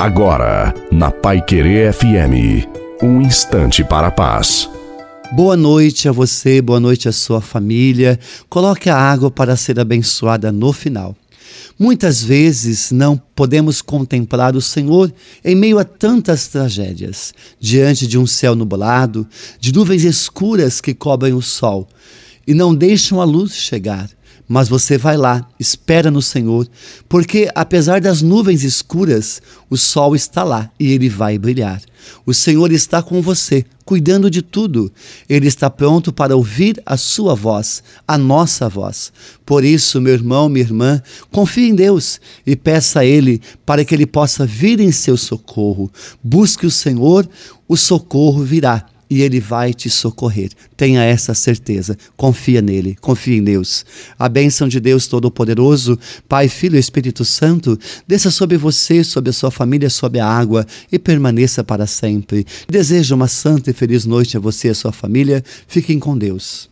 Agora, na Pai Querer FM, um instante para a paz. Boa noite a você, boa noite à sua família. Coloque a água para ser abençoada no final. Muitas vezes não podemos contemplar o Senhor em meio a tantas tragédias, diante de um céu nublado, de nuvens escuras que cobrem o sol e não deixam a luz chegar. Mas você vai lá, espera no Senhor, porque apesar das nuvens escuras, o sol está lá e ele vai brilhar. O Senhor está com você, cuidando de tudo. Ele está pronto para ouvir a sua voz, a nossa voz. Por isso, meu irmão, minha irmã, confie em Deus e peça a Ele para que Ele possa vir em seu socorro. Busque o Senhor, o socorro virá e Ele vai te socorrer. Tenha essa certeza. Confia nele, confia em Deus. A bênção de Deus Todo-Poderoso, Pai, Filho e Espírito Santo, desça sobre você, sobre a sua família, sobre a água e permaneça para sempre. Desejo uma santa e feliz noite a você e a sua família. Fiquem com Deus.